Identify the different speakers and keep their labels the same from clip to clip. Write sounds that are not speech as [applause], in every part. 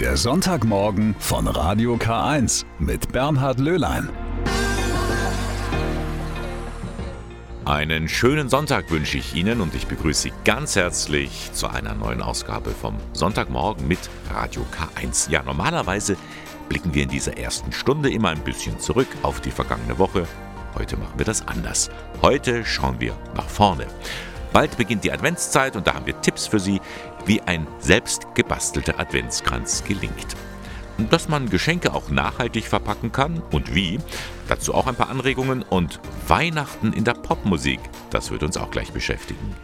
Speaker 1: Der Sonntagmorgen von Radio K1 mit Bernhard Löhlein.
Speaker 2: Einen schönen Sonntag wünsche ich Ihnen und ich begrüße Sie ganz herzlich zu einer neuen Ausgabe vom Sonntagmorgen mit Radio K1. Ja, normalerweise blicken wir in dieser ersten Stunde immer ein bisschen zurück auf die vergangene Woche. Heute machen wir das anders. Heute schauen wir nach vorne. Bald beginnt die Adventszeit und da haben wir Tipps für Sie, wie ein selbst gebastelter Adventskranz gelingt. Und dass man Geschenke auch nachhaltig verpacken kann und wie, dazu auch ein paar Anregungen und Weihnachten in der Popmusik, das wird uns auch gleich beschäftigen.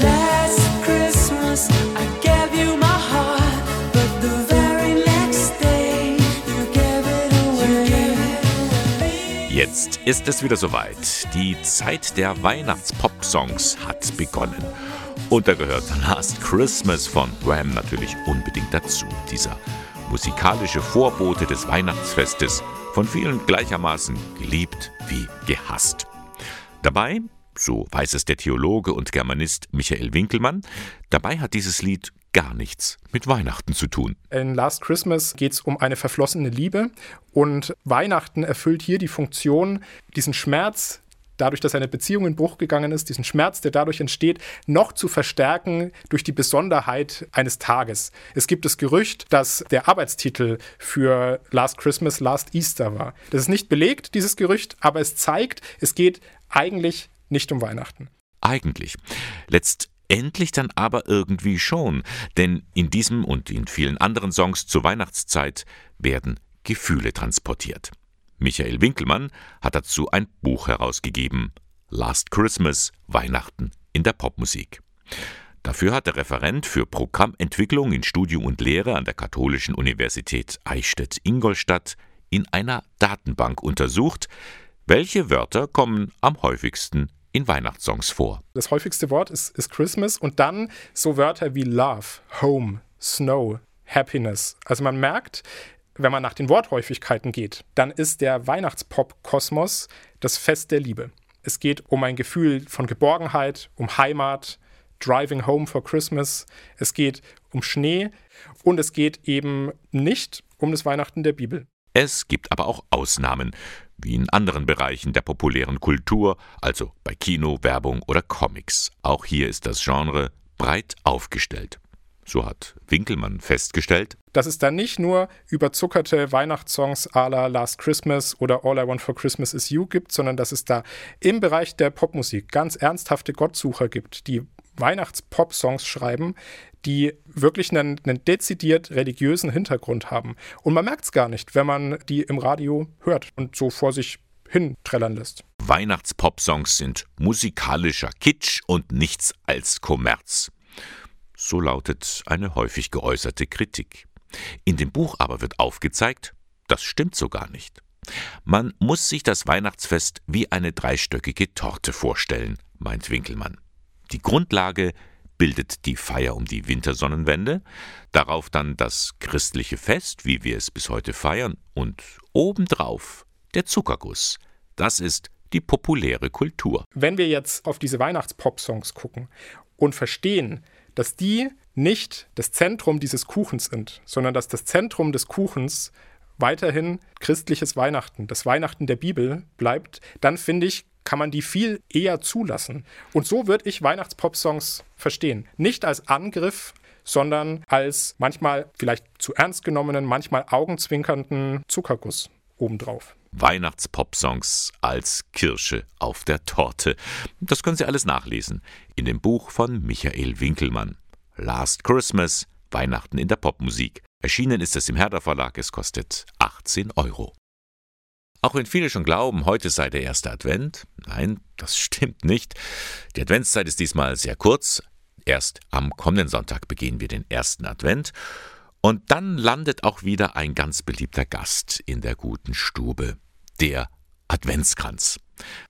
Speaker 2: Last Christmas I gave you my heart, but the very next day you gave it away. Jetzt ist es wieder soweit. Die Zeit der Weihnachtspop-Songs hat begonnen. Und da gehört Last Christmas von Wham natürlich unbedingt dazu. Dieser musikalische Vorbote des Weihnachtsfestes, von vielen gleichermaßen geliebt wie gehasst. Dabei, so weiß es der Theologe und Germanist Michael Winkelmann, dabei hat dieses Lied gar nichts mit Weihnachten zu tun.
Speaker 3: In Last Christmas geht es um eine verflossene Liebe und Weihnachten erfüllt hier die Funktion, diesen Schmerz, dadurch, dass eine Beziehung in Bruch gegangen ist, diesen Schmerz, der dadurch entsteht, noch zu verstärken durch die Besonderheit eines Tages. Es gibt das Gerücht, dass der Arbeitstitel für Last Christmas Last Easter war. Das ist nicht belegt, dieses Gerücht, aber es zeigt, es geht eigentlich nicht um Weihnachten.
Speaker 2: Eigentlich. Letztendlich dann aber irgendwie schon, denn in diesem und in vielen anderen Songs zur Weihnachtszeit werden Gefühle transportiert. Michael Winkelmann hat dazu ein Buch herausgegeben. Last Christmas, Weihnachten in der Popmusik. Dafür hat der Referent für Programmentwicklung in Studium und Lehre an der Katholischen Universität Eichstätt-Ingolstadt in einer Datenbank untersucht, welche Wörter kommen am häufigsten in Weihnachtssongs vor.
Speaker 3: Das häufigste Wort ist, ist Christmas und dann so Wörter wie Love, Home, Snow, Happiness. Also man merkt, wenn man nach den Worthäufigkeiten geht, dann ist der Weihnachtspop-Kosmos das Fest der Liebe. Es geht um ein Gefühl von Geborgenheit, um Heimat, Driving Home for Christmas. Es geht um Schnee und es geht eben nicht um das Weihnachten der Bibel.
Speaker 2: Es gibt aber auch Ausnahmen, wie in anderen Bereichen der populären Kultur, also bei Kino, Werbung oder Comics. Auch hier ist das Genre breit aufgestellt. So hat Winkelmann festgestellt,
Speaker 3: dass es da nicht nur überzuckerte Weihnachtssongs à la Last Christmas oder All I Want for Christmas Is You gibt, sondern dass es da im Bereich der Popmusik ganz ernsthafte Gottsucher gibt, die Weihnachts-Pop-Songs schreiben, die wirklich einen, einen, dezidiert religiösen Hintergrund haben. Und man merkt es gar nicht, wenn man die im Radio hört und so vor sich hin trällern lässt.
Speaker 2: Weihnachts-Pop-Songs sind musikalischer Kitsch und nichts als Kommerz. So lautet eine häufig geäußerte Kritik. In dem Buch aber wird aufgezeigt, das stimmt so gar nicht. Man muss sich das Weihnachtsfest wie eine dreistöckige Torte vorstellen, meint Winkelmann. Die Grundlage bildet die Feier um die Wintersonnenwende, darauf dann das christliche Fest, wie wir es bis heute feiern, und obendrauf der Zuckerguss. Das ist die populäre Kultur.
Speaker 3: Wenn wir jetzt auf diese Weihnachtspop-Songs gucken und verstehen, dass die nicht das Zentrum dieses Kuchens sind, sondern dass das Zentrum des Kuchens weiterhin christliches Weihnachten, das Weihnachten der Bibel bleibt, dann finde ich, kann man die viel eher zulassen. Und so würde ich Weihnachtspop-Songs verstehen. Nicht als Angriff, sondern als manchmal vielleicht zu ernst genommenen, manchmal augenzwinkernden Zuckerguss obendrauf.
Speaker 2: Weihnachtspop-Songs als Kirsche auf der Torte. Das können Sie alles nachlesen in dem Buch von Michael Winkelmann. Last Christmas, Weihnachten in der Popmusik. Erschienen ist es im Herder Verlag, es kostet 18 Euro. Auch wenn viele schon glauben, heute sei der erste Advent, nein, das [laughs] stimmt nicht. Die Adventszeit ist diesmal sehr kurz. Erst am kommenden Sonntag beginnen wir den ersten Advent und dann landet auch wieder ein ganz beliebter Gast in der guten Stube, der Adventskranz.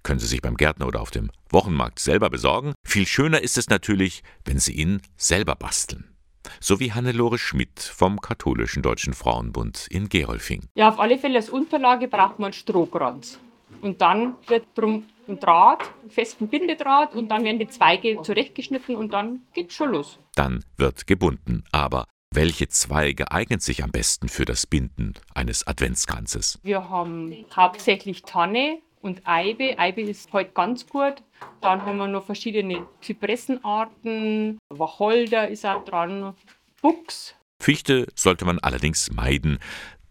Speaker 2: Können Sie sich beim Gärtner oder auf dem Wochenmarkt selber besorgen. Viel schöner ist es natürlich, wenn Sie ihn selber basteln. So wie Hannelore Schmidt vom Katholischen Deutschen Frauenbund in Gerolfing.
Speaker 4: Ja, auf alle Fälle als Unterlage braucht man Strohkranz. Und dann wird drum ein Draht, einen festen Bindedraht und dann werden die Zweige zurechtgeschnitten und dann geht's schon los.
Speaker 2: Dann wird gebunden. Aber Welche Zweige eignen sich am besten für das Binden eines Adventskranzes?
Speaker 4: Wir haben hauptsächlich Tanne und Eibe. Eibe ist heute ganz gut. Dann haben wir noch verschiedene Zypressenarten. Wacholder ist auch dran. Buchs.
Speaker 2: Fichte sollte man allerdings meiden.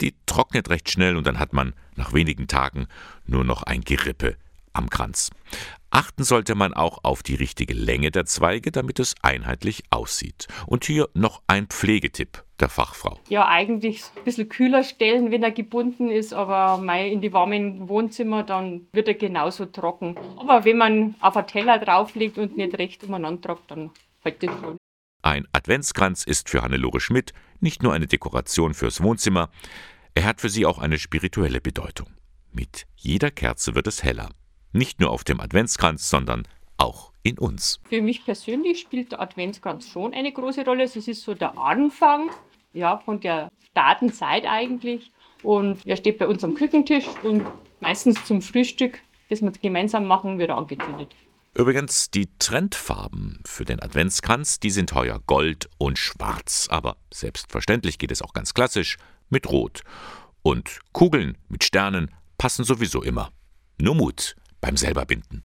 Speaker 2: Die trocknet recht schnell und dann hat man nach wenigen Tagen nur noch ein Gerippe am Kranz. Achten sollte man auch auf die richtige Länge der Zweige, damit es einheitlich aussieht. Und hier noch ein Pflegetipp der Fachfrau.
Speaker 4: Ja, eigentlich ein bisschen kühler stellen, wenn er gebunden ist, aber mal in die warmen Wohnzimmer, dann wird er genauso trocken. Aber wenn man auf einen Teller drauflegt und nicht recht umeinander tragt, dann hält das schon.
Speaker 2: Ein Adventskranz ist für Hannelore Schmidt nicht nur eine Dekoration fürs Wohnzimmer, er hat für sie auch eine spirituelle Bedeutung. Mit jeder Kerze wird es heller. Nicht nur auf dem Adventskranz, sondern auch in uns.
Speaker 4: Für mich persönlich spielt der Adventskranz schon eine große Rolle. Es ist so der Anfang ja, von der Datenzeit eigentlich. Und er steht bei uns am Küchentisch und meistens zum Frühstück, das wir gemeinsam machen, wird er angezündet.
Speaker 2: Übrigens, die Trendfarben für den Adventskranz, die sind heuer Gold und Schwarz. Aber selbstverständlich geht es auch ganz klassisch mit Rot. Und Kugeln mit Sternen passen sowieso immer. Nur Mut beim selberbinden.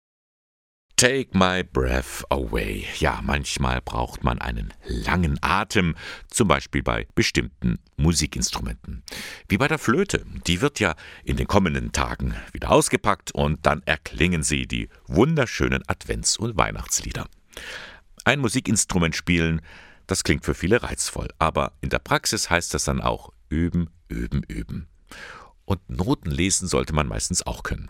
Speaker 2: Take my breath away. Ja, manchmal braucht man einen langen Atem, zum Beispiel bei bestimmten Musikinstrumenten. Wie bei der Flöte. Die wird ja in den kommenden Tagen wieder ausgepackt und dann erklingen sie die wunderschönen Advents- und Weihnachtslieder. Ein Musikinstrument spielen, das klingt für viele reizvoll, aber in der Praxis heißt das dann auch üben, üben, üben. Und Noten lesen sollte man meistens auch können.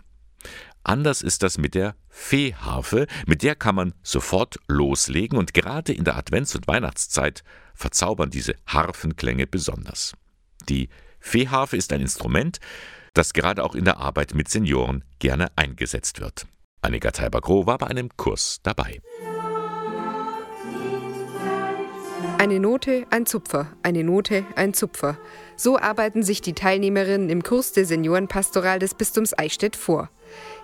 Speaker 2: Anders ist das mit der Fehharfe, mit der kann man sofort loslegen und gerade in der Advents- und Weihnachtszeit verzaubern diese Harfenklänge besonders. Die Fehharfe ist ein Instrument, das gerade auch in der Arbeit mit Senioren gerne eingesetzt wird. Annika Teiber-Groh war bei einem Kurs dabei.
Speaker 5: Eine Note, ein Zupfer, eine Note, ein Zupfer. So arbeiten sich die Teilnehmerinnen im Kurs der Seniorenpastoral des Bistums Eichstätt vor.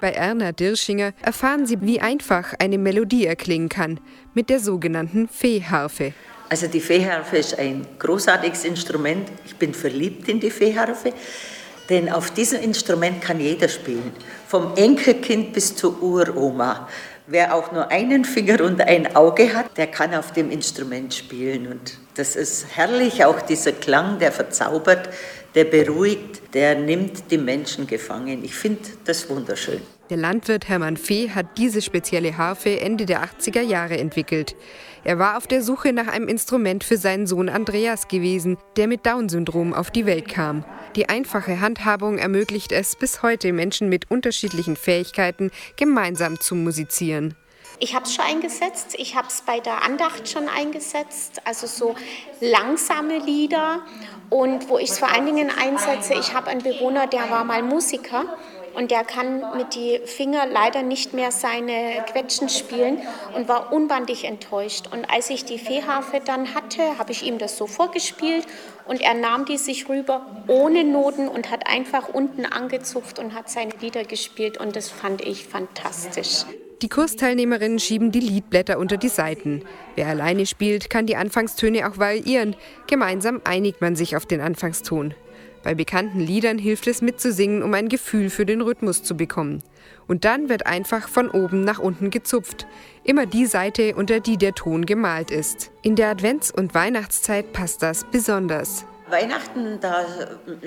Speaker 5: Bei Erna Dirschinger erfahren Sie, wie einfach eine Melodie erklingen kann mit der sogenannten Fehharfe.
Speaker 6: Also die Fehharfe ist ein großartiges Instrument. Ich bin verliebt in die Fehharfe, denn auf diesem Instrument kann jeder spielen, vom Enkelkind bis zur Uroma. Wer auch nur einen Finger und ein Auge hat, der kann auf dem Instrument spielen. Und das ist herrlich, auch dieser Klang, der verzaubert, der beruhigt, der nimmt die Menschen gefangen. Ich finde das wunderschön.
Speaker 5: Der Landwirt Hermann Fee hat diese spezielle Harfe Ende der 80er Jahre entwickelt. Er war auf der Suche nach einem Instrument für seinen Sohn Andreas gewesen, der mit Down-Syndrom auf die Welt kam. Die einfache Handhabung ermöglicht es bis heute Menschen mit unterschiedlichen Fähigkeiten gemeinsam zu musizieren.
Speaker 7: Ich habe es schon eingesetzt, ich habe es bei der Andacht schon eingesetzt, also so langsame Lieder. Und wo ich es vor allen Dingen einsetze, ich habe einen Bewohner, der war mal Musiker und der kann mit die Finger leider nicht mehr seine Quetschen spielen und war unbandig enttäuscht. Und als ich die Fehharfe dann hatte, habe ich ihm das so vorgespielt und er nahm die sich rüber ohne Noten und hat einfach unten angezucht und hat seine Lieder gespielt und das fand ich fantastisch.
Speaker 5: Die Kursteilnehmerinnen schieben die Liedblätter unter die Seiten. Wer alleine spielt, kann die Anfangstöne auch variieren. Gemeinsam einigt man sich auf den Anfangston. Bei bekannten Liedern hilft es mitzusingen, um ein Gefühl für den Rhythmus zu bekommen. Und dann wird einfach von oben nach unten gezupft. Immer die Seite, unter die der Ton gemalt ist. In der Advents- und Weihnachtszeit passt das besonders.
Speaker 6: Weihnachten, da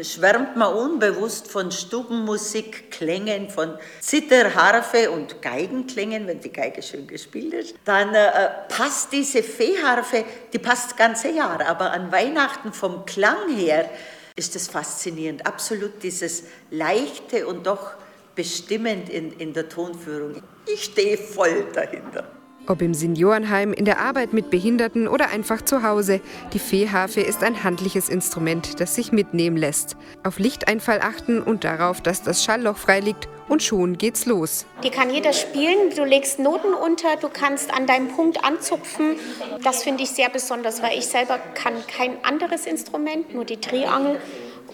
Speaker 6: schwärmt man unbewusst von Stubenmusik, Klängen, von Zither, Harfe und Geigenklängen, wenn die Geige schön gespielt ist. Dann äh, passt diese Fehharfe, die passt das ganze Jahr, aber an Weihnachten vom Klang her ist es faszinierend. Absolut dieses leichte und doch bestimmend in, in der Tonführung. Ich stehe voll dahinter.
Speaker 5: Ob im Seniorenheim, in der Arbeit mit Behinderten oder einfach zu Hause, die Fehharfe ist ein handliches Instrument, das sich mitnehmen lässt. Auf Lichteinfall achten und darauf, dass das Schallloch frei liegt und schon geht's los.
Speaker 7: Die kann jeder spielen. Du legst Noten unter, du kannst an deinem Punkt anzupfen. Das finde ich sehr besonders, weil ich selber kann kein anderes Instrument, nur die Triangel.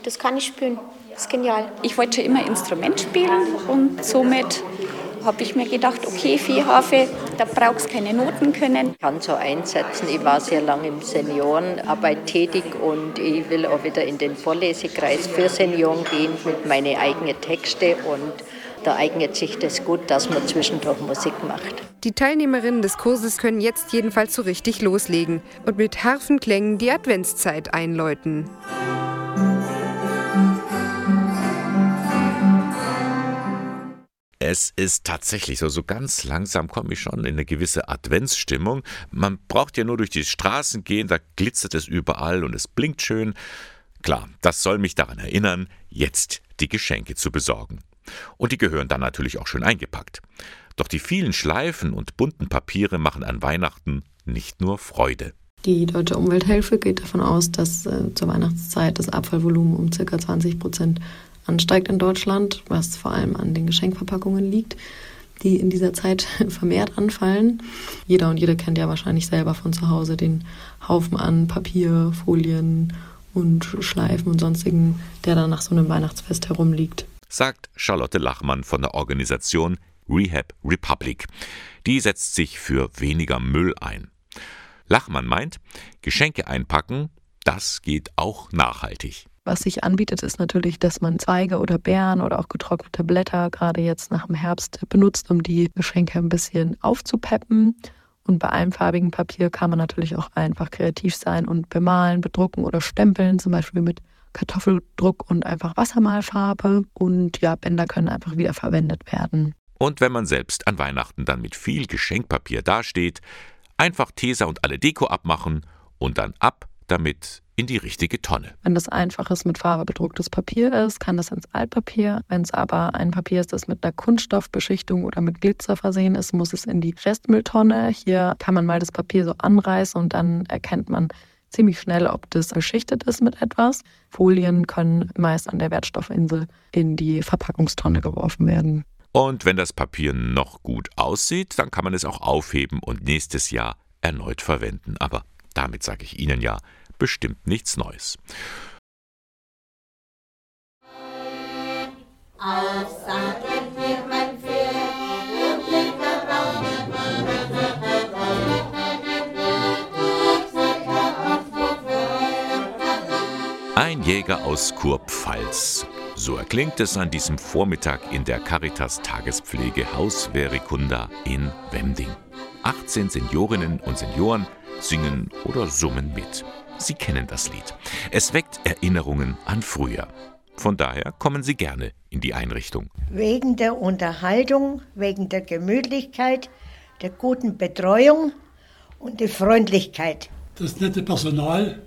Speaker 7: Das kann ich spielen. Das ist genial.
Speaker 8: Ich wollte schon immer Instrument spielen und somit
Speaker 7: habe ich mir gedacht, okay, Viehhafe, da brauchst du keine Noten können.
Speaker 6: Ich kann so einsetzen, ich war sehr lange im Seniorenarbeit tätig und ich will auch wieder in den Vorlesekreis für Senioren gehen mit meinen eigenen Texte und da eignet sich das gut, dass man zwischendurch Musik macht.
Speaker 5: Die Teilnehmerinnen des Kurses können jetzt jedenfalls so richtig loslegen und mit Harfenklängen die Adventszeit einläuten.
Speaker 2: Es ist tatsächlich so, so ganz langsam komme ich schon in eine gewisse Adventsstimmung. Man braucht ja nur durch die Straßen gehen, da glitzert es überall und es blinkt schön. Klar, das soll mich daran erinnern, jetzt die Geschenke zu besorgen. Und die gehören dann natürlich auch schön eingepackt. Doch die vielen Schleifen und bunten Papiere machen an Weihnachten nicht nur Freude.
Speaker 8: Die Deutsche Umwelthilfe geht davon aus, dass äh, zur Weihnachtszeit das Abfallvolumen um ca. 20 Prozent ansteigt in Deutschland, was vor allem an den Geschenkverpackungen liegt, die in dieser Zeit [laughs] vermehrt anfallen. Jeder und jede kennt ja wahrscheinlich selber von zu Hause den Haufen an Papier, Folien und Schleifen und sonstigen, der dann nach so einem Weihnachtsfest herumliegt
Speaker 2: sagt Charlotte Lachmann von der Organisation Rehab Republic. Die setzt sich für weniger Müll ein. Lachmann meint, Geschenke einpacken, das geht auch nachhaltig.
Speaker 8: Was sich anbietet, ist natürlich, dass man Zweige oder Beeren oder auch getrocknete Blätter gerade jetzt nach dem Herbst benutzt, um die Geschenke ein bisschen aufzupeppen. Und bei einfarbigem Papier kann man natürlich auch einfach kreativ sein und bemalen, bedrucken oder stempeln, zum Beispiel mit Kartoffeldruck und einfach Wassermalfarbe. Und ja, Bänder können einfach wieder verwendet werden.
Speaker 2: Und wenn man selbst an Weihnachten dann mit viel Geschenkpapier dasteht, einfach Tesa und alle Deko abmachen und dann ab damit in die richtige Tonne.
Speaker 8: Wenn das einfaches mit Farbe bedrucktes Papier ist, kann das ins Altpapier. Wenn es aber ein Papier ist, das mit einer Kunststoffbeschichtung oder mit Glitzer versehen ist, muss es in die Restmülltonne. Hier kann man mal das Papier so anreißen und dann erkennt man, ziemlich schnell, ob das beschichtet ist mit etwas. Folien können meist an der Wertstoffinsel in die Verpackungstonne geworfen werden.
Speaker 2: Und wenn das Papier noch gut aussieht, dann kann man es auch aufheben und nächstes Jahr erneut verwenden. Aber damit sage ich Ihnen ja bestimmt nichts Neues. Ein Jäger aus Kurpfalz. So erklingt es an diesem Vormittag in der Caritas Tagespflege Haus Verikunda in Wemding. 18 Seniorinnen und Senioren singen oder summen mit. Sie kennen das Lied. Es weckt Erinnerungen an früher. Von daher kommen Sie gerne in die Einrichtung.
Speaker 9: Wegen der Unterhaltung, wegen der Gemütlichkeit, der guten Betreuung und der Freundlichkeit.
Speaker 10: Das nette Personal,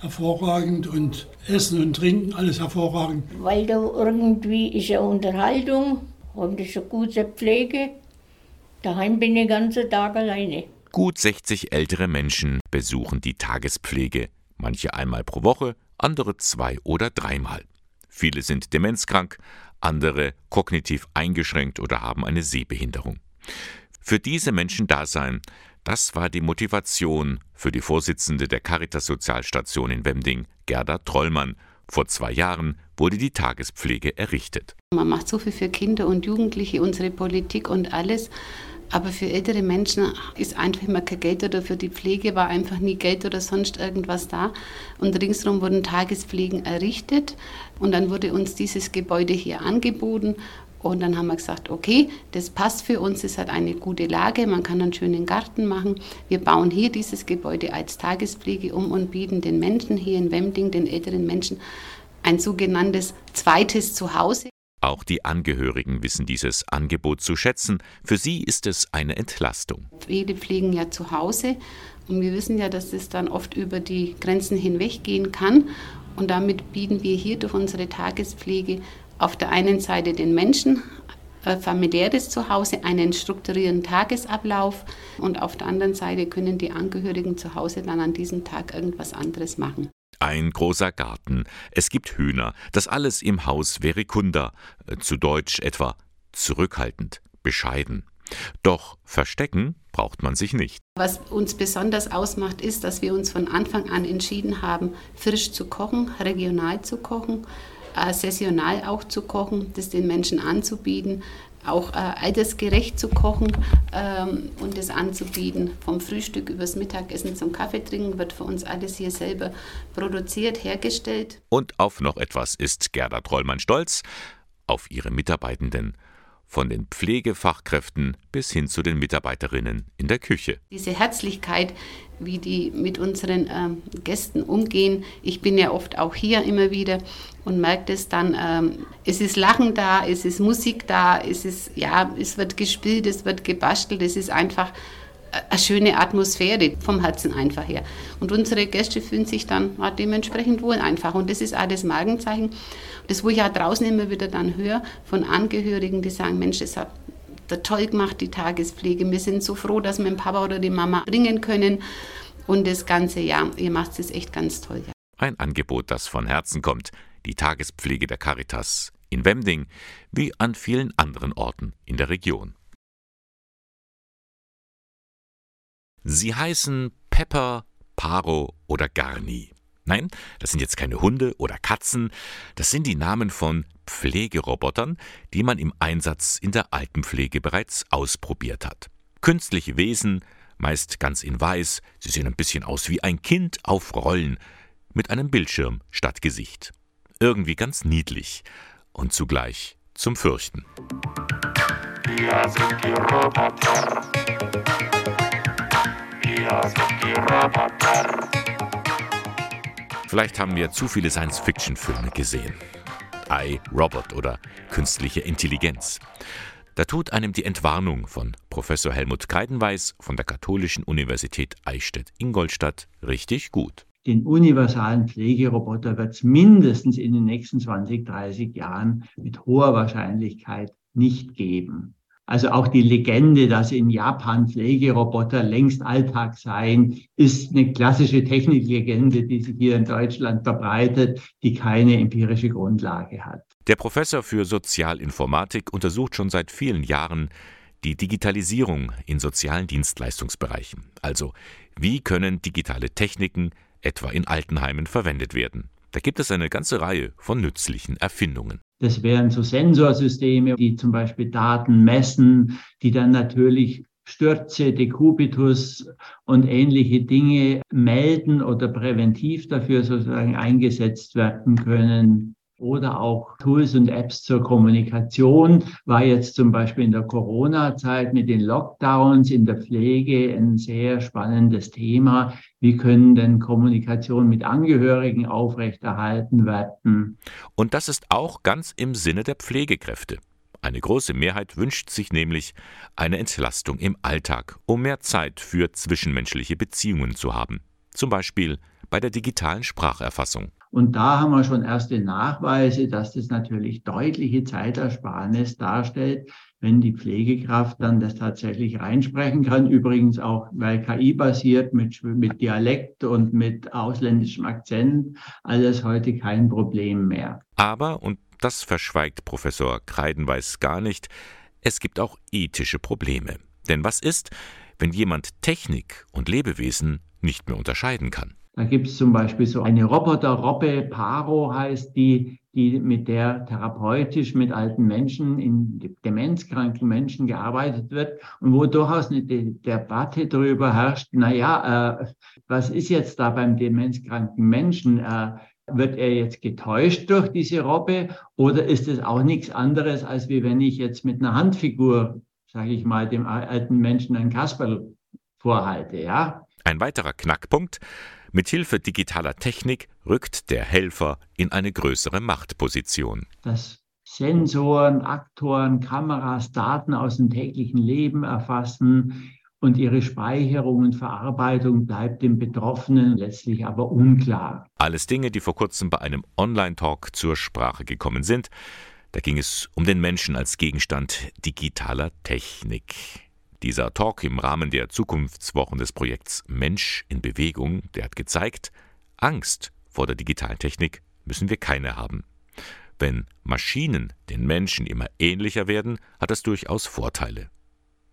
Speaker 10: hervorragend und Essen und Trinken, alles hervorragend.
Speaker 11: Weil da irgendwie ist ja Unterhaltung, haben das eine gute Pflege. Daheim bin ich den ganzen Tag alleine.
Speaker 2: Gut 60 ältere Menschen besuchen die Tagespflege, manche einmal pro Woche, andere zwei oder dreimal. Viele sind demenzkrank, andere kognitiv eingeschränkt oder haben eine Sehbehinderung. Für diese Menschen da sein, das war die Motivation für die Vorsitzende der Caritas Sozialstation in Wemding, Gerda Trollmann. Vor zwei Jahren wurde die Tagespflege errichtet.
Speaker 12: Man macht so viel für Kinder und Jugendliche, unsere Politik und alles. Aber für ältere Menschen ist einfach immer kein Geld oder für die Pflege war einfach nie Geld oder sonst irgendwas da. Und ringsherum wurden Tagespflegen errichtet. Und dann wurde uns dieses Gebäude hier angeboten. Und dann haben wir gesagt, okay, das passt für uns, es hat eine gute Lage, man kann einen schönen Garten machen. Wir bauen hier dieses Gebäude als Tagespflege um und bieten den Menschen hier in Wemding, den älteren Menschen, ein sogenanntes zweites Zuhause.
Speaker 2: Auch die Angehörigen wissen dieses Angebot zu schätzen. Für sie ist es eine Entlastung.
Speaker 12: Viele pflegen ja zu Hause und wir wissen ja, dass es dann oft über die Grenzen hinweggehen kann. Und damit bieten wir hier durch unsere Tagespflege auf der einen Seite den Menschen, äh, familiäres Zuhause, einen strukturierten Tagesablauf und auf der anderen Seite können die Angehörigen zu Hause dann an diesem Tag irgendwas anderes machen.
Speaker 2: Ein großer Garten, es gibt Hühner, das alles im Haus Verikunda, äh, zu Deutsch etwa zurückhaltend, bescheiden. Doch verstecken braucht man sich nicht.
Speaker 12: Was uns besonders ausmacht, ist, dass wir uns von Anfang an entschieden haben, frisch zu kochen, regional zu kochen äh, saisonal auch zu kochen, das den Menschen anzubieten, auch äh, altersgerecht zu kochen ähm, und es anzubieten. Vom Frühstück übers Mittagessen zum Kaffee trinken wird für uns alles hier selber produziert, hergestellt.
Speaker 2: Und auf noch etwas ist Gerda Trollmann stolz, auf ihre Mitarbeitenden von den Pflegefachkräften bis hin zu den Mitarbeiterinnen in der Küche.
Speaker 12: Diese Herzlichkeit, wie die mit unseren ähm, Gästen umgehen. Ich bin ja oft auch hier immer wieder und merke das dann. Ähm, es ist Lachen da, es ist Musik da, es ist ja, es wird gespielt, es wird gebastelt, es ist einfach eine schöne Atmosphäre vom Herzen einfach her. Und unsere Gäste fühlen sich dann dementsprechend wohl einfach. Und das ist auch das Markenzeichen. Das, wo ich auch draußen immer wieder dann höre von Angehörigen, die sagen, Mensch, das hat der toll gemacht, die Tagespflege. Wir sind so froh, dass wir den Papa oder die Mama bringen können. Und das ganze Jahr, ihr macht es echt ganz toll. Ja.
Speaker 2: Ein Angebot, das von Herzen kommt. Die Tagespflege der Caritas in Wemding wie an vielen anderen Orten in der Region. Sie heißen Pepper, Paro oder Garni. Nein, das sind jetzt keine Hunde oder Katzen, das sind die Namen von Pflegerobotern, die man im Einsatz in der Altenpflege bereits ausprobiert hat. Künstliche Wesen, meist ganz in weiß, sie sehen ein bisschen aus wie ein Kind auf Rollen, mit einem Bildschirm statt Gesicht. Irgendwie ganz niedlich und zugleich zum Fürchten. Wir sind die Roboter. Vielleicht haben wir zu viele Science-Fiction-Filme gesehen. I, Robot oder künstliche Intelligenz. Da tut einem die Entwarnung von Professor Helmut Kreidenweis von der Katholischen Universität Eichstätt-Ingolstadt richtig gut.
Speaker 13: Den universalen Pflegeroboter wird es mindestens in den nächsten 20, 30 Jahren mit hoher Wahrscheinlichkeit nicht geben. Also auch die Legende, dass in Japan Pflegeroboter längst Alltag seien, ist eine klassische Techniklegende, die sich hier in Deutschland verbreitet, die keine empirische Grundlage hat.
Speaker 2: Der Professor für Sozialinformatik untersucht schon seit vielen Jahren die Digitalisierung in sozialen Dienstleistungsbereichen. Also wie können digitale Techniken etwa in Altenheimen verwendet werden? Da gibt es eine ganze Reihe von nützlichen Erfindungen.
Speaker 13: Das wären so Sensorsysteme, die zum Beispiel Daten messen, die dann natürlich Stürze, Dekubitus und ähnliche Dinge melden oder präventiv dafür sozusagen eingesetzt werden können oder auch Tools und Apps zur Kommunikation war jetzt zum Beispiel in der Corona-Zeit mit den Lockdowns in der Pflege ein sehr spannendes Thema. Wie können denn Kommunikation mit Angehörigen aufrechterhalten werden?
Speaker 2: Und das ist auch ganz im Sinne der Pflegekräfte. Eine große Mehrheit wünscht sich nämlich eine Entlastung im Alltag, um mehr Zeit für zwischenmenschliche Beziehungen zu haben. Zum Beispiel bei der digitalen Spracherfassung.
Speaker 13: Und da haben wir schon erste Nachweise, dass das natürlich deutliche Zeitersparnis darstellt, wenn die Pflegekraft dann das tatsächlich reinsprechen kann. Übrigens auch, weil KI basiert mit, mit Dialekt und mit ausländischem Akzent, alles heute kein Problem mehr.
Speaker 2: Aber, und das verschweigt Professor Kreidenweiß gar nicht, es gibt auch ethische Probleme. Denn was ist, wenn jemand Technik und Lebewesen nicht mehr unterscheiden kann?
Speaker 13: Da gibt es zum Beispiel so eine Roboter-Robbe, Paro heißt die, die mit der therapeutisch mit alten Menschen, in demenzkranken Menschen gearbeitet wird und wo durchaus eine Debatte darüber herrscht, naja, äh, was ist jetzt da beim demenzkranken Menschen? Äh, wird er jetzt getäuscht durch diese Robbe oder ist es auch nichts anderes, als wie wenn ich jetzt mit einer Handfigur, sage ich mal, dem alten Menschen ein Kasperl vorhalte, ja?
Speaker 2: Ein weiterer Knackpunkt, Mithilfe digitaler Technik rückt der Helfer in eine größere Machtposition.
Speaker 13: Dass Sensoren, Aktoren, Kameras Daten aus dem täglichen Leben erfassen und ihre Speicherung und Verarbeitung bleibt dem Betroffenen letztlich aber unklar.
Speaker 2: Alles Dinge, die vor kurzem bei einem Online-Talk zur Sprache gekommen sind. Da ging es um den Menschen als Gegenstand digitaler Technik. Dieser Talk im Rahmen der Zukunftswochen des Projekts Mensch in Bewegung, der hat gezeigt, Angst vor der digitalen Technik müssen wir keine haben. Wenn Maschinen den Menschen immer ähnlicher werden, hat das durchaus Vorteile.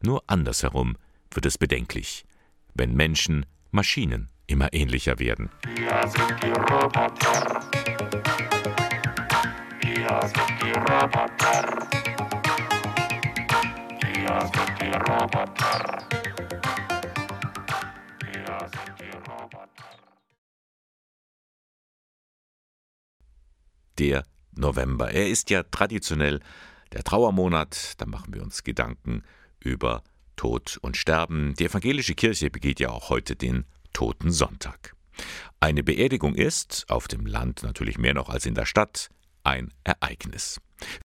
Speaker 2: Nur andersherum wird es bedenklich, wenn Menschen Maschinen immer ähnlicher werden. Wir sind die Roboter. Wir sind die Roboter. Der November. Er ist ja traditionell der Trauermonat. Da machen wir uns Gedanken über Tod und Sterben. Die evangelische Kirche begeht ja auch heute den Toten Sonntag. Eine Beerdigung ist, auf dem Land natürlich mehr noch als in der Stadt, ein Ereignis.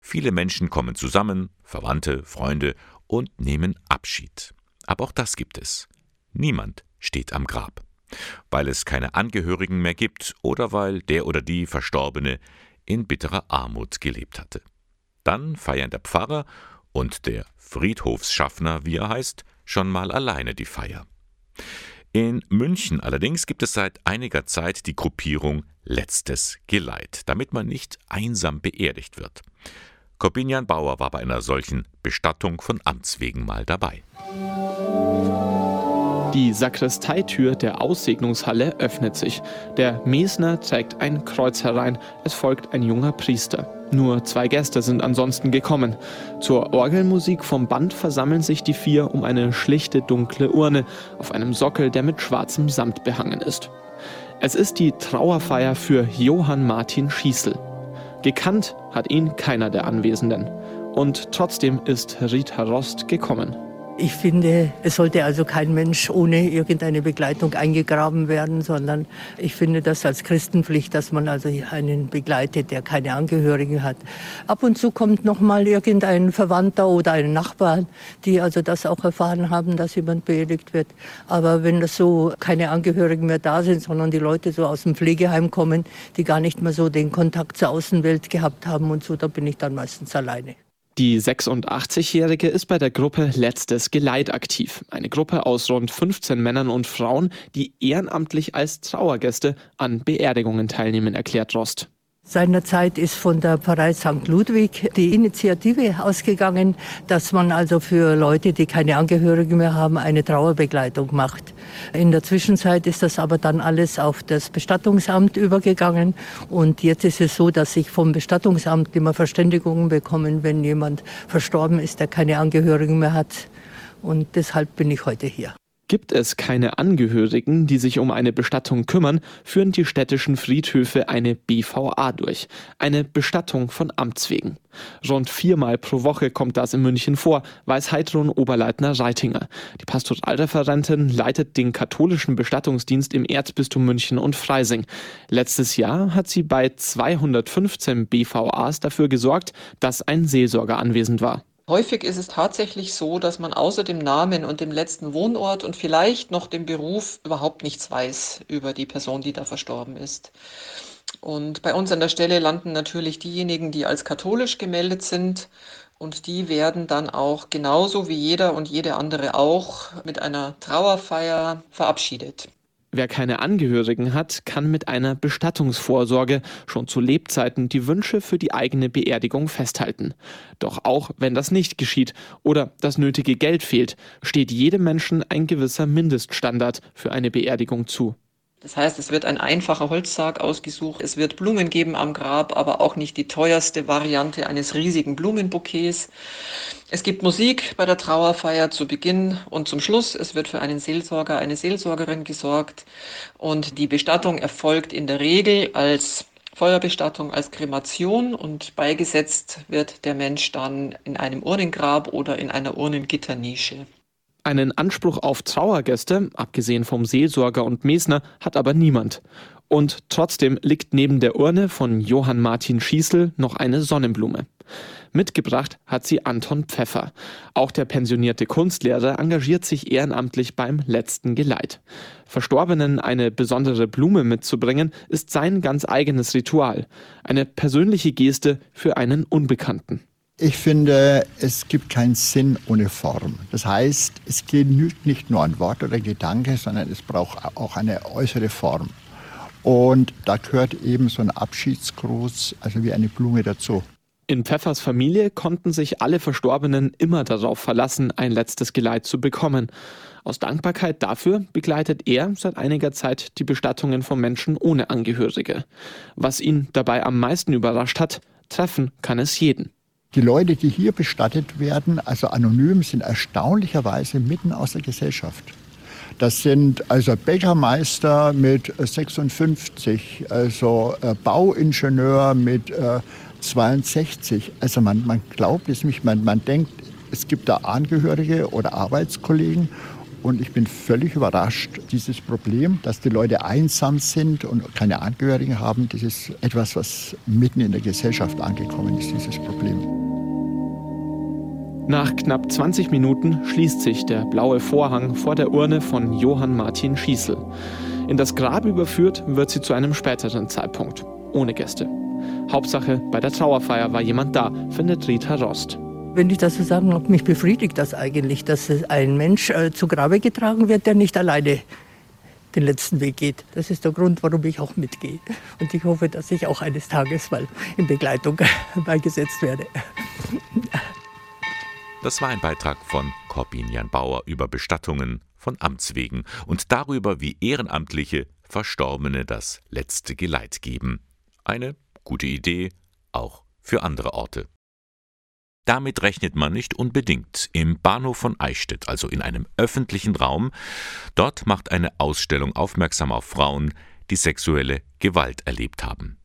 Speaker 2: Viele Menschen kommen zusammen, Verwandte, Freunde, und nehmen Abschied. Aber auch das gibt es. Niemand steht am Grab. Weil es keine Angehörigen mehr gibt oder weil der oder die Verstorbene in bitterer Armut gelebt hatte. Dann feiern der Pfarrer und der Friedhofsschaffner, wie er heißt, schon mal alleine die Feier. In München allerdings gibt es seit einiger Zeit die Gruppierung Letztes Geleit, damit man nicht einsam beerdigt wird. Corbinian Bauer war bei einer solchen Bestattung von Amts wegen mal dabei.
Speaker 14: Die Sakristeitür der Aussegnungshalle öffnet sich. Der Mesner trägt ein Kreuz herein. Es folgt ein junger Priester. Nur zwei Gäste sind ansonsten gekommen. Zur Orgelmusik vom Band versammeln sich die vier um eine schlichte dunkle Urne auf einem Sockel, der mit schwarzem Samt behangen ist. Es ist die Trauerfeier für Johann Martin Schießel. Gekannt hat ihn keiner der Anwesenden. Und trotzdem ist Rita Rost gekommen.
Speaker 15: Ich finde, es sollte also kein Mensch ohne irgendeine Begleitung eingegraben werden, sondern ich finde das als Christenpflicht, dass man also einen begleitet, der keine Angehörigen hat. Ab und zu kommt noch mal irgendein Verwandter oder ein Nachbar, die also das auch erfahren haben, dass jemand beerdigt wird. Aber wenn das so keine Angehörigen mehr da sind, sondern die Leute so aus dem Pflegeheim kommen, die gar nicht mehr so den Kontakt zur Außenwelt gehabt haben und so, da bin ich dann meistens alleine.
Speaker 14: Die 86-Jährige ist bei der Gruppe Letztes Geleit aktiv. Eine Gruppe aus rund 15 Männern und Frauen, die ehrenamtlich als Trauergäste an Beerdigungen teilnehmen, erklärt Rost.
Speaker 15: Seinerzeit ist von der Pfarrei St. Ludwig die Initiative ausgegangen, dass man also für Leute, die keine Angehörigen mehr haben, eine Trauerbegleitung macht. In der Zwischenzeit ist das aber dann alles auf das Bestattungsamt übergegangen und jetzt ist es so, dass ich vom Bestattungsamt immer Verständigungen bekommen, wenn jemand verstorben ist, der keine Angehörigen mehr hat. Und deshalb bin ich heute hier.
Speaker 14: Gibt es keine Angehörigen, die sich um eine Bestattung kümmern, führen die städtischen Friedhöfe eine BVA durch, eine Bestattung von Amts wegen. Rund viermal pro Woche kommt das in München vor, weiß Heidrun Oberleitner Reitinger. Die Pastoralreferentin leitet den katholischen Bestattungsdienst im Erzbistum München und Freising. Letztes Jahr hat sie bei 215 BVAs dafür gesorgt, dass ein Seelsorger anwesend war.
Speaker 16: Häufig ist es tatsächlich so, dass man außer dem Namen und dem letzten Wohnort und vielleicht noch dem Beruf überhaupt nichts weiß über die Person, die da verstorben ist. Und bei uns an der Stelle landen natürlich diejenigen, die als katholisch gemeldet sind. Und die werden dann auch genauso wie jeder und jede andere auch mit einer Trauerfeier verabschiedet.
Speaker 14: Wer keine Angehörigen hat, kann mit einer Bestattungsvorsorge schon zu Lebzeiten die Wünsche für die eigene Beerdigung festhalten. Doch auch wenn das nicht geschieht oder das nötige Geld fehlt, steht jedem Menschen ein gewisser Mindeststandard für eine Beerdigung zu.
Speaker 16: Das heißt, es wird ein einfacher Holzsarg ausgesucht, es wird Blumen geben am Grab, aber auch nicht die teuerste Variante eines riesigen Blumenbouquets. Es gibt Musik bei der Trauerfeier zu Beginn und zum Schluss. Es wird für einen Seelsorger, eine Seelsorgerin gesorgt und die Bestattung erfolgt in der Regel als Feuerbestattung als Kremation und beigesetzt wird der Mensch dann in einem Urnengrab oder in einer Urnengitternische.
Speaker 14: Einen Anspruch auf Trauergäste, abgesehen vom Seelsorger und Mesner, hat aber niemand. Und trotzdem liegt neben der Urne von Johann Martin Schießel noch eine Sonnenblume. Mitgebracht hat sie Anton Pfeffer. Auch der pensionierte Kunstlehrer engagiert sich ehrenamtlich beim letzten Geleit. Verstorbenen eine besondere Blume mitzubringen, ist sein ganz eigenes Ritual. Eine persönliche Geste für einen Unbekannten.
Speaker 17: Ich finde, es gibt keinen Sinn ohne Form. Das heißt, es genügt nicht nur ein Wort oder Gedanke, sondern es braucht auch eine äußere Form. Und da gehört eben so ein Abschiedsgruß, also wie eine Blume dazu.
Speaker 14: In Pfeffers Familie konnten sich alle Verstorbenen immer darauf verlassen, ein letztes Geleit zu bekommen. Aus Dankbarkeit dafür begleitet er seit einiger Zeit die Bestattungen von Menschen ohne Angehörige. Was ihn dabei am meisten überrascht hat, treffen kann es jeden.
Speaker 17: Die Leute, die hier bestattet werden, also anonym, sind erstaunlicherweise mitten aus der Gesellschaft. Das sind also Bäckermeister mit 56, also äh, Bauingenieur mit äh, 62. Also man, man glaubt es nicht, man, man denkt, es gibt da Angehörige oder Arbeitskollegen. Und ich bin völlig überrascht, dieses Problem, dass die Leute einsam sind und keine Angehörigen haben, das ist etwas, was mitten in der Gesellschaft angekommen ist, dieses Problem.
Speaker 14: Nach knapp 20 Minuten schließt sich der blaue Vorhang vor der Urne von Johann Martin Schießel. In das Grab überführt wird sie zu einem späteren Zeitpunkt, ohne Gäste. Hauptsache, bei der Trauerfeier war jemand da, findet Rita Rost.
Speaker 15: Wenn ich das so sagen darf, mich befriedigt das eigentlich, dass ein Mensch äh, zu Grabe getragen wird, der nicht alleine den letzten Weg geht. Das ist der Grund, warum ich auch mitgehe. Und ich hoffe, dass ich auch eines Tages mal in Begleitung [laughs] beigesetzt werde.
Speaker 2: Das war ein Beitrag von Corbin Jan Bauer über Bestattungen von Amts wegen und darüber, wie Ehrenamtliche Verstorbene das letzte Geleit geben. Eine gute Idee, auch für andere Orte. Damit rechnet man nicht unbedingt. Im Bahnhof von Eichstätt, also in einem öffentlichen Raum, dort macht eine Ausstellung aufmerksam auf Frauen, die sexuelle Gewalt erlebt haben.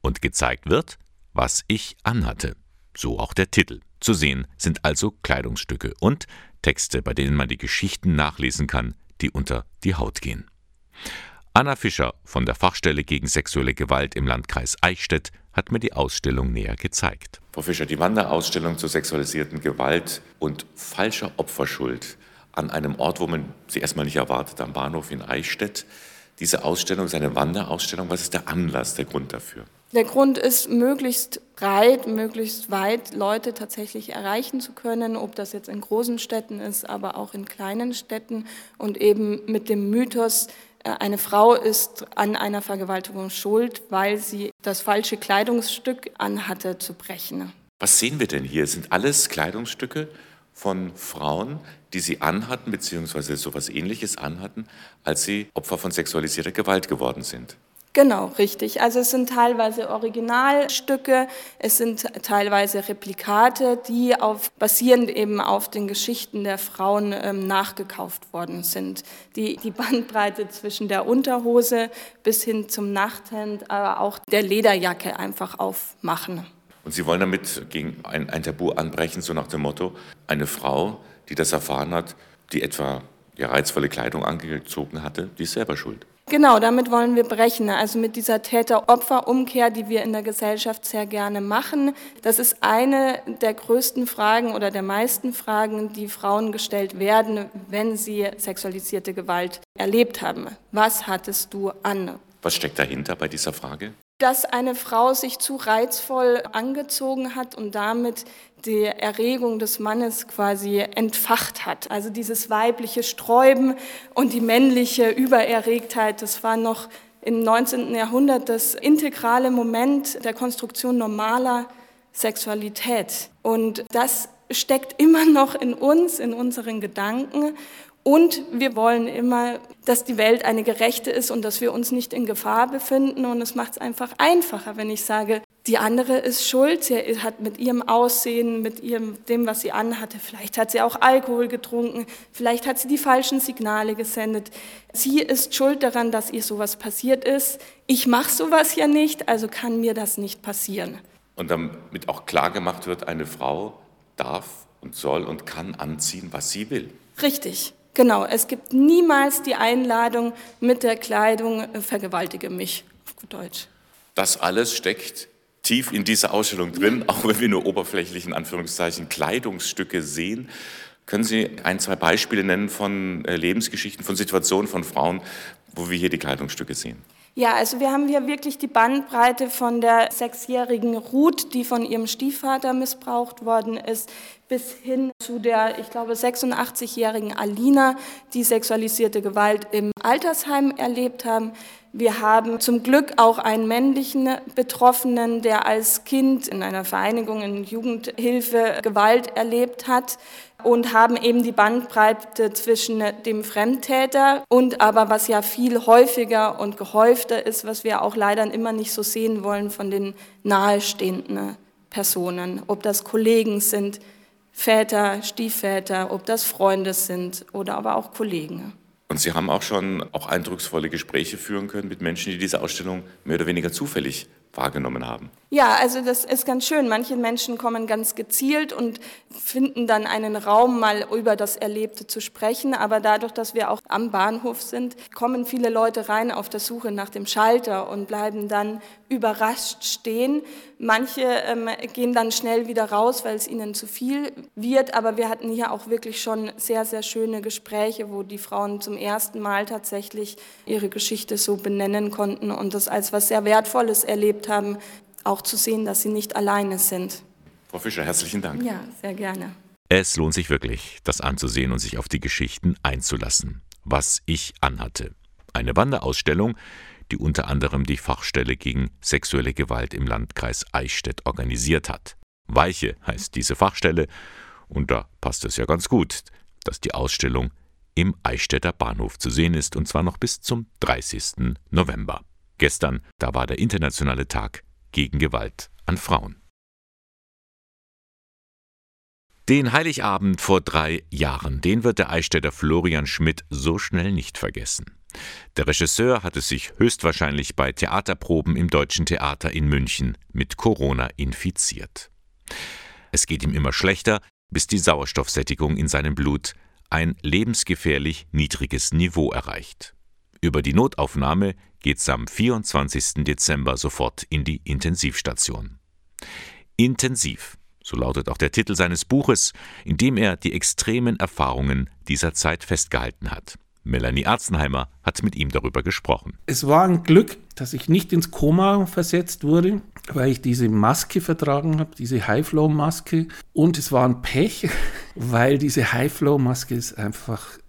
Speaker 2: Und gezeigt wird, was ich anhatte. So auch der Titel. Zu sehen sind also Kleidungsstücke und Texte, bei denen man die Geschichten nachlesen kann, die unter die Haut gehen. Anna Fischer von der Fachstelle gegen sexuelle Gewalt im Landkreis Eichstätt hat mir die Ausstellung näher gezeigt.
Speaker 18: Frau Fischer, die Wanderausstellung zur sexualisierten Gewalt und falscher Opferschuld an einem Ort, wo man sie erstmal nicht erwartet, am Bahnhof in Eichstätt. Diese Ausstellung ist eine Wanderausstellung. Was ist der Anlass, der Grund dafür?
Speaker 19: Der Grund ist, möglichst breit, möglichst weit Leute tatsächlich erreichen zu können, ob das jetzt in großen Städten ist, aber auch in kleinen Städten und eben mit dem Mythos, äh, eine Frau ist an einer Vergewaltigung schuld, weil sie das falsche Kleidungsstück anhatte, zu brechen.
Speaker 18: Was sehen wir denn hier? Sind alles Kleidungsstücke von Frauen, die sie anhatten, beziehungsweise sowas ähnliches anhatten, als sie Opfer von sexualisierter Gewalt geworden sind?
Speaker 19: Genau, richtig. Also es sind teilweise Originalstücke, es sind teilweise Replikate, die auf, basierend eben auf den Geschichten der Frauen ähm, nachgekauft worden sind. Die, die Bandbreite zwischen der Unterhose bis hin zum Nachthemd, aber auch der Lederjacke einfach aufmachen.
Speaker 18: Und Sie wollen damit gegen ein, ein Tabu anbrechen, so nach dem Motto, eine Frau, die das erfahren hat, die etwa die reizvolle Kleidung angezogen hatte, die ist selber schuld.
Speaker 19: Genau, damit wollen wir brechen. Also mit dieser Täter-Opfer-Umkehr, die wir in der Gesellschaft sehr gerne machen. Das ist eine der größten Fragen oder der meisten Fragen, die Frauen gestellt werden, wenn sie sexualisierte Gewalt erlebt haben. Was hattest du an?
Speaker 18: Was steckt dahinter bei dieser Frage?
Speaker 19: Dass eine Frau sich zu reizvoll angezogen hat und damit die Erregung des Mannes quasi entfacht hat. Also dieses weibliche Sträuben und die männliche Übererregtheit, das war noch im 19. Jahrhundert das integrale Moment der Konstruktion normaler Sexualität. Und das steckt immer noch in uns, in unseren Gedanken. Und wir wollen immer, dass die Welt eine gerechte ist und dass wir uns nicht in Gefahr befinden. Und es macht es einfach einfacher, wenn ich sage, die andere ist schuld. Sie hat mit ihrem Aussehen, mit ihrem, dem, was sie anhatte, vielleicht hat sie auch Alkohol getrunken, vielleicht hat sie die falschen Signale gesendet. Sie ist schuld daran, dass ihr sowas passiert ist. Ich mache sowas ja nicht, also kann mir das nicht passieren.
Speaker 18: Und damit auch klar gemacht wird, eine Frau darf und soll und kann anziehen, was sie will.
Speaker 19: Richtig. Genau, es gibt niemals die Einladung mit der Kleidung, äh, vergewaltige mich, auf gut Deutsch.
Speaker 18: Das alles steckt tief in dieser Ausstellung drin, auch wenn wir nur oberflächlich in Anführungszeichen Kleidungsstücke sehen. Können Sie ein, zwei Beispiele nennen von äh, Lebensgeschichten, von Situationen von Frauen, wo wir hier die Kleidungsstücke sehen?
Speaker 19: Ja, also wir haben hier wirklich die Bandbreite von der sechsjährigen Ruth, die von ihrem Stiefvater missbraucht worden ist, bis hin zu der, ich glaube, 86-jährigen Alina, die sexualisierte Gewalt im Altersheim erlebt haben. Wir haben zum Glück auch einen männlichen Betroffenen, der als Kind in einer Vereinigung in Jugendhilfe Gewalt erlebt hat und haben eben die Bandbreite zwischen dem Fremdtäter und aber was ja viel häufiger und gehäufter ist, was wir auch leider immer nicht so sehen wollen von den Nahestehenden Personen, ob das Kollegen sind, Väter, Stiefväter, ob das Freunde sind oder aber auch Kollegen.
Speaker 18: Und Sie haben auch schon auch eindrucksvolle Gespräche führen können mit Menschen, die diese Ausstellung mehr oder weniger zufällig wahrgenommen haben.
Speaker 19: Ja, also das ist ganz schön. Manche Menschen kommen ganz gezielt und finden dann einen Raum, mal über das Erlebte zu sprechen. Aber dadurch, dass wir auch am Bahnhof sind, kommen viele Leute rein auf der Suche nach dem Schalter und bleiben dann überrascht stehen. Manche ähm, gehen dann schnell wieder raus, weil es ihnen zu viel wird. Aber wir hatten hier auch wirklich schon sehr, sehr schöne Gespräche, wo die Frauen zum ersten Mal tatsächlich ihre Geschichte so benennen konnten und das als was sehr Wertvolles erlebt haben, auch zu sehen, dass sie nicht alleine sind.
Speaker 18: Frau Fischer, herzlichen Dank.
Speaker 19: Ja, sehr gerne.
Speaker 2: Es lohnt sich wirklich, das anzusehen und sich auf die Geschichten einzulassen. Was ich anhatte. Eine Wanderausstellung, die unter anderem die Fachstelle gegen sexuelle Gewalt im Landkreis Eichstätt organisiert hat. Weiche heißt diese Fachstelle, und da passt es ja ganz gut, dass die Ausstellung im Eichstätter Bahnhof zu sehen ist, und zwar noch bis zum 30. November. Gestern, da war der internationale Tag gegen Gewalt an Frauen. Den Heiligabend vor drei Jahren, den wird der Eichstätter Florian Schmidt so schnell nicht vergessen. Der Regisseur hatte sich höchstwahrscheinlich bei Theaterproben im Deutschen Theater in München mit Corona infiziert. Es geht ihm immer schlechter, bis die Sauerstoffsättigung in seinem Blut ein lebensgefährlich niedriges Niveau erreicht. Über die Notaufnahme geht's am 24. Dezember sofort in die Intensivstation. Intensiv, so lautet auch der Titel seines Buches, in dem er die extremen Erfahrungen dieser Zeit festgehalten hat. Melanie Arzenheimer hat mit ihm darüber gesprochen.
Speaker 20: Es war ein Glück, dass ich nicht ins Koma versetzt wurde, weil ich diese Maske vertragen habe, diese High-Flow-Maske. Und es war ein Pech, [laughs] weil diese High-Flow-Maske ist einfach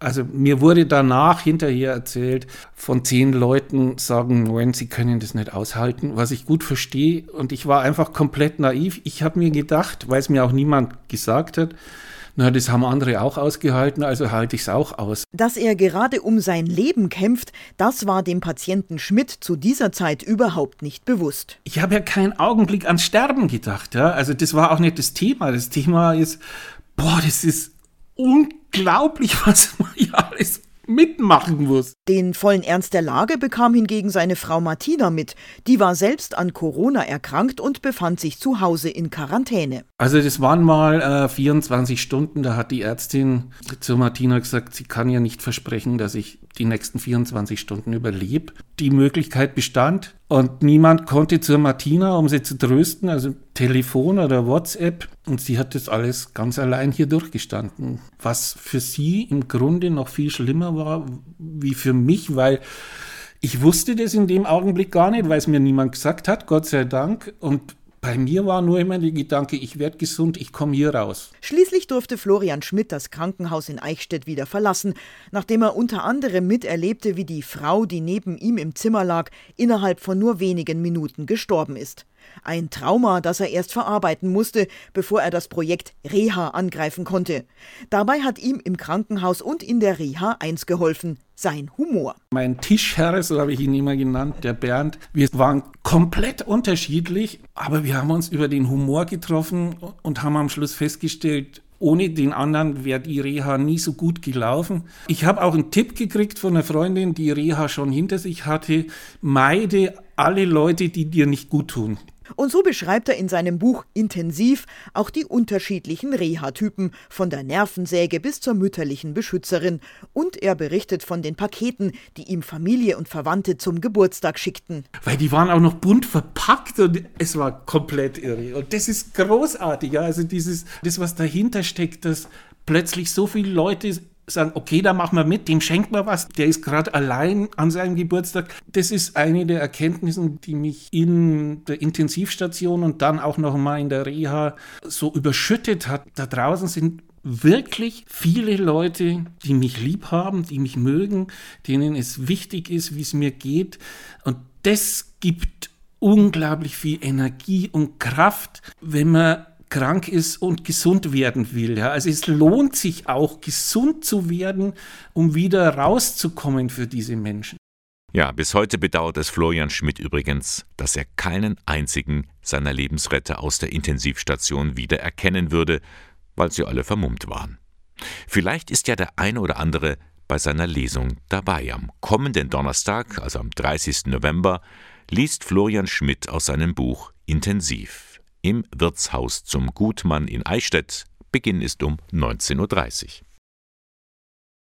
Speaker 20: also mir wurde danach hinterher erzählt, von zehn Leuten sagen neun, sie können das nicht aushalten, was ich gut verstehe. Und ich war einfach komplett naiv. Ich habe mir gedacht, weil es mir auch niemand gesagt hat, na, das haben andere auch ausgehalten, also halte ich es auch aus.
Speaker 21: Dass er gerade um sein Leben kämpft, das war dem Patienten Schmidt zu dieser Zeit überhaupt nicht bewusst.
Speaker 20: Ich habe ja keinen Augenblick ans Sterben gedacht. Ja? Also das war auch nicht das Thema. Das Thema ist, boah, das ist unglaublich, [laughs] was man hier alles mitmachen muss.
Speaker 21: Den vollen Ernst der Lage bekam hingegen seine Frau Martina mit. Die war selbst an Corona erkrankt und befand sich zu Hause in Quarantäne.
Speaker 20: Also das waren mal äh, 24 Stunden, da hat die Ärztin zu Martina gesagt, sie kann ja nicht versprechen, dass ich die nächsten 24 Stunden überlebe. Die Möglichkeit bestand und niemand konnte zur Martina, um sie zu trösten, also Telefon oder WhatsApp. Und sie hat das alles ganz allein hier durchgestanden. Was für sie im Grunde noch viel schlimmer war wie für mich, weil ich wusste das in dem Augenblick gar nicht, weil es mir niemand gesagt hat, Gott sei Dank. Und bei mir war nur immer der Gedanke, ich werde gesund, ich komme hier raus.
Speaker 21: Schließlich durfte Florian Schmidt das Krankenhaus in Eichstätt wieder verlassen, nachdem er unter anderem miterlebte, wie die Frau, die neben ihm im Zimmer lag, innerhalb von nur wenigen Minuten gestorben ist. Ein Trauma, das er erst verarbeiten musste, bevor er das Projekt Reha angreifen konnte. Dabei hat ihm im Krankenhaus und in der Reha eins geholfen, sein Humor.
Speaker 20: Mein Tischherr, so habe ich ihn immer genannt, der Bernd, wir waren komplett unterschiedlich, aber wir haben uns über den Humor getroffen und haben am Schluss festgestellt, ohne den anderen wäre die Reha nie so gut gelaufen. Ich habe auch einen Tipp gekriegt von einer Freundin, die Reha schon hinter sich hatte. Meide alle Leute, die dir nicht gut tun.
Speaker 21: Und so beschreibt er in seinem Buch intensiv auch die unterschiedlichen Reha-Typen, von der Nervensäge bis zur mütterlichen Beschützerin. Und er berichtet von den Paketen, die ihm Familie und Verwandte zum Geburtstag schickten.
Speaker 20: Weil die waren auch noch bunt verpackt und es war komplett irre. Und das ist großartig. Also dieses, das, was dahinter steckt, dass plötzlich so viele Leute sagen, okay, da machen wir mit, dem schenkt man was, der ist gerade allein an seinem Geburtstag. Das ist eine der Erkenntnissen, die mich in der Intensivstation und dann auch noch mal in der Reha so überschüttet hat. Da draußen sind wirklich viele Leute, die mich lieb haben, die mich mögen, denen es wichtig ist, wie es mir geht. Und das gibt unglaublich viel Energie und Kraft, wenn man krank ist und gesund werden will. Ja. Also es lohnt sich auch, gesund zu werden, um wieder rauszukommen für diese Menschen.
Speaker 2: Ja, bis heute bedauert es Florian Schmidt übrigens, dass er keinen einzigen seiner Lebensretter aus der Intensivstation wieder erkennen würde, weil sie alle vermummt waren. Vielleicht ist ja der eine oder andere bei seiner Lesung dabei. Am kommenden Donnerstag, also am 30. November, liest Florian Schmidt aus seinem Buch Intensiv im Wirtshaus zum Gutmann in Eichstätt. Beginn ist um 19.30 Uhr.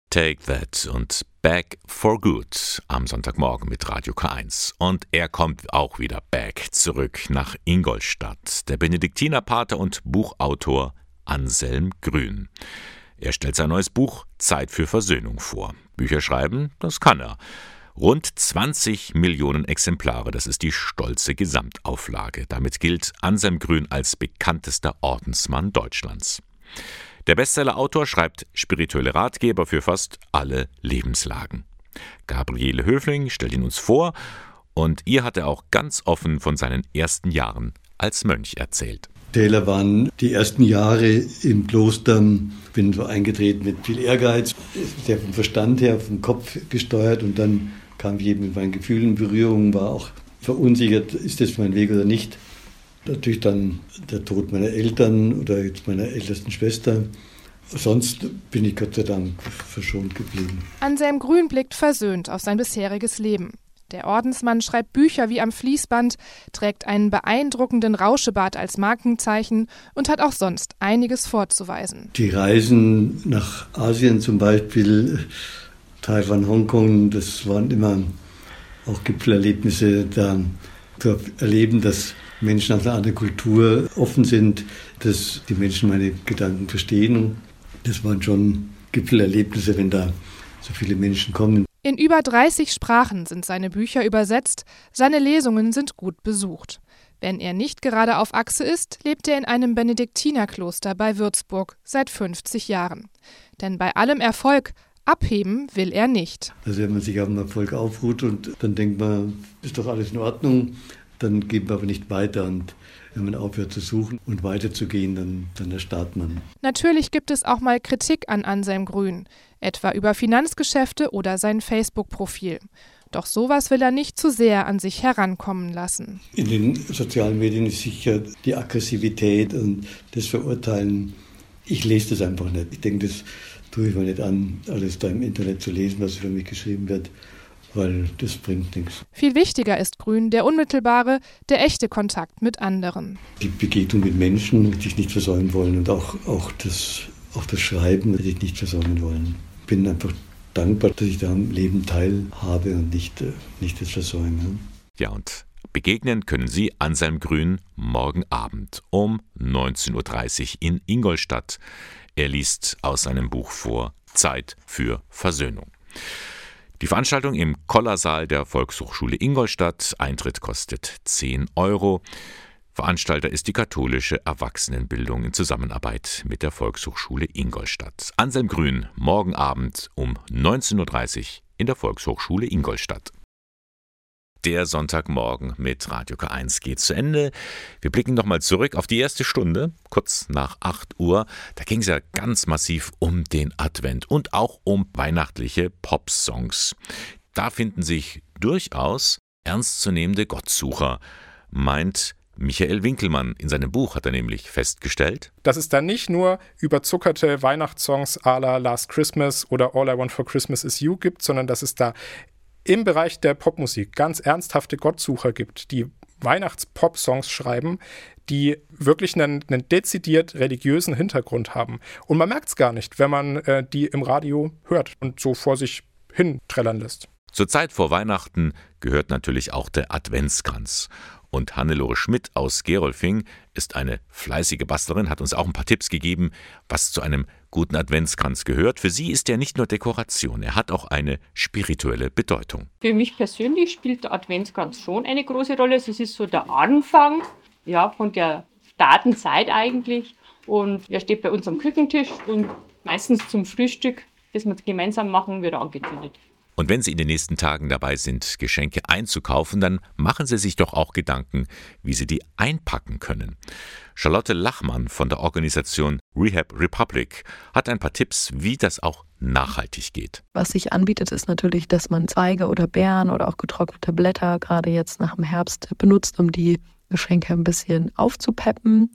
Speaker 2: Take That und Back for Good am Sonntagmorgen mit Radio K1. Und er kommt auch wieder back zurück nach Ingolstadt. Der Benediktinerpater und Buchautor Anselm Grün. Er stellt sein neues Buch Zeit für Versöhnung vor. Bücher schreiben, das kann er. Rund 20 Millionen Exemplare, das ist die stolze Gesamtauflage. Damit gilt Anselm Grün als bekanntester Ordensmann Deutschlands. Der Bestsellerautor schreibt spirituelle Ratgeber für fast alle Lebenslagen. Gabriele Höfling stellt ihn uns vor und ihr hat er auch ganz offen von seinen ersten Jahren als Mönch erzählt.
Speaker 22: Taylor waren die ersten Jahre im Kloster, bin so eingetreten mit viel Ehrgeiz, sehr vom Verstand her, vom Kopf gesteuert und dann kam ich eben mit meinen Gefühlen in Berührung, war auch verunsichert, ist das mein Weg oder nicht. Natürlich dann der Tod meiner Eltern oder jetzt meiner ältesten Schwester. Sonst bin ich Gott sei Dank verschont geblieben.
Speaker 23: Anselm Grün blickt versöhnt auf sein bisheriges Leben. Der Ordensmann schreibt Bücher wie am Fließband, trägt einen beeindruckenden Rauschebart als Markenzeichen und hat auch sonst einiges vorzuweisen.
Speaker 22: Die Reisen nach Asien zum Beispiel, Taiwan, Hongkong, das waren immer auch Gipfelerlebnisse, da zu erleben, dass Menschen aus einer anderen Kultur offen sind, dass die Menschen meine Gedanken verstehen. Das waren schon Gipfelerlebnisse, wenn da so viele Menschen kommen.
Speaker 23: In über 30 Sprachen sind seine Bücher übersetzt, seine Lesungen sind gut besucht. Wenn er nicht gerade auf Achse ist, lebt er in einem Benediktinerkloster bei Würzburg seit 50 Jahren. Denn bei allem Erfolg abheben will er nicht.
Speaker 22: Also wenn man sich auf den Erfolg aufruht und dann denkt man, ist doch alles in Ordnung, dann geht man aber nicht weiter und wenn man aufhört zu suchen und weiterzugehen, dann, dann erstarrt man.
Speaker 23: Natürlich gibt es auch mal Kritik an Anselm Grün, etwa über Finanzgeschäfte oder sein Facebook-Profil. Doch sowas will er nicht zu sehr an sich herankommen lassen.
Speaker 22: In den sozialen Medien ist sicher die Aggressivität und das Verurteilen. Ich lese das einfach nicht. Ich denke, das tue ich mir nicht an, alles da im Internet zu lesen, was für mich geschrieben wird weil das bringt nichts.
Speaker 23: Viel wichtiger ist Grün der unmittelbare, der echte Kontakt mit anderen.
Speaker 22: Die Begegnung mit Menschen hätte ich nicht versäumen wollen und auch, auch, das, auch das Schreiben hätte ich nicht versäumen wollen. Ich bin einfach dankbar, dass ich da am Leben teilhabe und nicht, äh, nicht das versäume.
Speaker 2: Ja, und begegnen können Sie Anselm Grün morgen Abend um 19.30 Uhr in Ingolstadt. Er liest aus seinem Buch vor Zeit für Versöhnung. Die Veranstaltung im Kollersaal der Volkshochschule Ingolstadt. Eintritt kostet 10 Euro. Veranstalter ist die katholische Erwachsenenbildung in Zusammenarbeit mit der Volkshochschule Ingolstadt. Anselm Grün, morgen Abend um 19.30 Uhr in der Volkshochschule Ingolstadt. Der Sonntagmorgen mit Radio K1 geht zu Ende. Wir blicken nochmal zurück auf die erste Stunde, kurz nach 8 Uhr. Da ging es ja ganz massiv um den Advent und auch um weihnachtliche Popsongs. Da finden sich durchaus ernstzunehmende Gottsucher, meint Michael Winkelmann. In seinem Buch hat er nämlich festgestellt,
Speaker 3: dass es da nicht nur überzuckerte Weihnachtssongs à la Last Christmas oder All I Want for Christmas is You gibt, sondern dass es da im Bereich der Popmusik ganz ernsthafte Gottsucher gibt, die Weihnachts-Pop-Songs schreiben, die wirklich einen, einen, dezidiert religiösen Hintergrund haben. Und man merkt es gar nicht, wenn man äh, die im Radio hört und so vor sich hin trällern lässt.
Speaker 2: Zur Zeit vor Weihnachten gehört natürlich auch der Adventskranz. Und Hannelore Schmidt aus Gerolfing ist eine fleißige Bastlerin, hat uns auch ein paar Tipps gegeben, was zu einem guten Adventskranz gehört. Für sie ist er nicht nur Dekoration, er hat auch eine spirituelle Bedeutung.
Speaker 4: Für mich persönlich spielt der Adventskranz schon eine große Rolle. Es ist so der Anfang ja, von der Datenzeit eigentlich. Und er steht bei uns am Küchentisch und meistens zum Frühstück, das wir gemeinsam machen, wird er angezündet.
Speaker 2: Und wenn Sie in den nächsten Tagen dabei sind, Geschenke einzukaufen, dann machen Sie sich doch auch Gedanken, wie Sie die einpacken können. Charlotte Lachmann von der Organisation Rehab Republic hat ein paar Tipps, wie das auch nachhaltig geht.
Speaker 8: Was sich anbietet, ist natürlich, dass man Zweige oder Beeren oder auch getrocknete Blätter gerade jetzt nach dem Herbst benutzt, um die Geschenke ein bisschen aufzupeppen.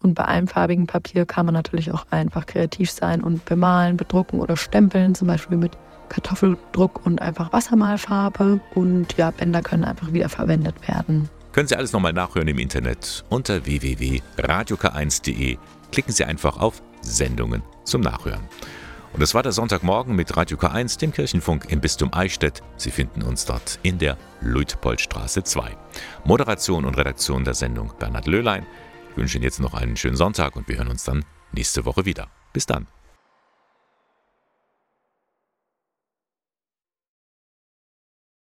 Speaker 8: Und bei einfarbigem Papier kann man natürlich auch einfach kreativ sein und bemalen, bedrucken oder stempeln, zum Beispiel mit Kartoffeldruck und einfach Wassermalfarbe. Und ja, Bänder können einfach wieder verwendet werden.
Speaker 2: Können Sie alles nochmal nachhören im Internet unter www.radiok1.de. Klicken Sie einfach auf Sendungen zum Nachhören. Und das war der Sonntagmorgen mit Radio K1, dem Kirchenfunk im Bistum Eichstätt. Sie finden uns dort in der Luitpoldstraße 2. Moderation und Redaktion der Sendung Bernhard Löhlein. Ich wünsche Ihnen jetzt noch einen schönen Sonntag und wir hören uns dann nächste Woche wieder. Bis dann.